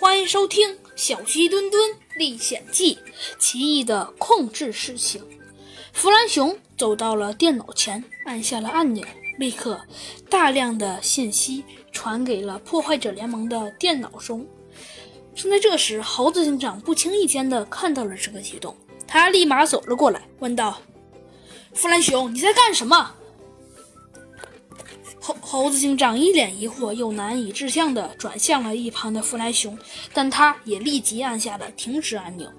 欢迎收听《小鸡墩墩历险记》奇异的控制事情。弗兰熊走到了电脑前，按下了按钮，立刻大量的信息传给了破坏者联盟的电脑中。正在这时，猴子警长不经意间的看到了这个举动，他立马走了过来，问道：“弗兰熊，你在干什么？”猴猴子警长一脸疑惑又难以置信地转向了一旁的弗兰熊，但他也立即按下了停止按钮。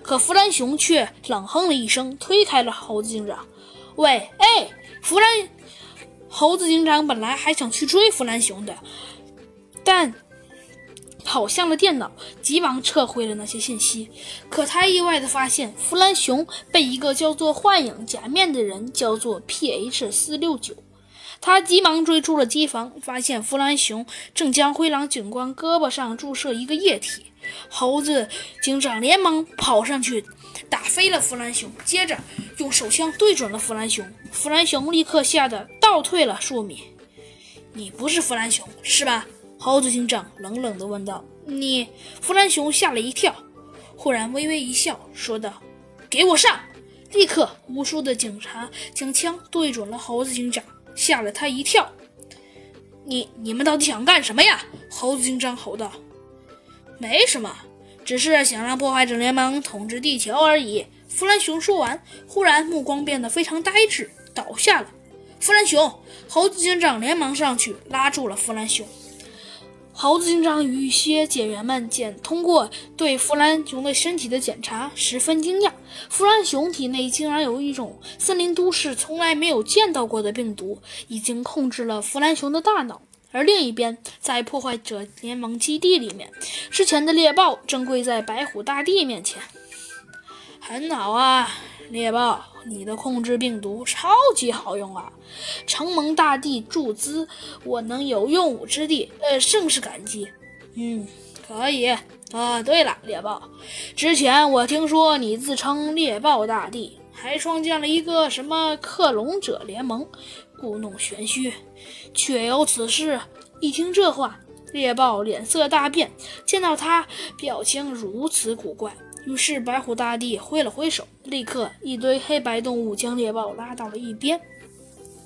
可弗兰熊却冷哼了一声，推开了猴子警长。“喂，哎，弗兰！”猴子警长本来还想去追弗兰熊的，但跑向了电脑，急忙撤回了那些信息。可他意外地发现，弗兰熊被一个叫做“幻影假面”的人叫做 P.H. 四六九。他急忙追出了机房，发现弗兰熊正将灰狼警官胳膊上注射一个液体。猴子警长连忙跑上去，打飞了弗兰熊，接着用手枪对准了弗兰熊。弗兰熊立刻吓得倒退了数米。“你不是弗兰熊，是吧？”猴子警长冷冷地问道。“你？”弗兰熊吓了一跳，忽然微微一笑，说道：“给我上！”立刻，无数的警察将枪对准了猴子警长。吓了他一跳，你你们到底想干什么呀？猴子警长吼道。没什么，只是想让破坏者联盟统治地球而已。弗兰熊说完，忽然目光变得非常呆滞，倒下了。弗兰熊，猴子警长连忙上去拉住了弗兰熊。猴子警长与一些警员们检通过对弗兰熊的身体的检查，十分惊讶。弗兰熊体内竟然有一种森林都市从来没有见到过的病毒，已经控制了弗兰熊的大脑。而另一边，在破坏者联盟基地里面，之前的猎豹正跪在白虎大帝面前。很好啊，猎豹。你的控制病毒超级好用啊！承蒙大帝注资，我能有用武之地，呃，甚是感激。嗯，可以。啊，对了，猎豹，之前我听说你自称猎豹大帝，还创建了一个什么克隆者联盟，故弄玄虚，确有此事。一听这话，猎豹脸色大变，见到他表情如此古怪。于是，白虎大帝挥了挥手，立刻一堆黑白动物将猎豹拉到了一边。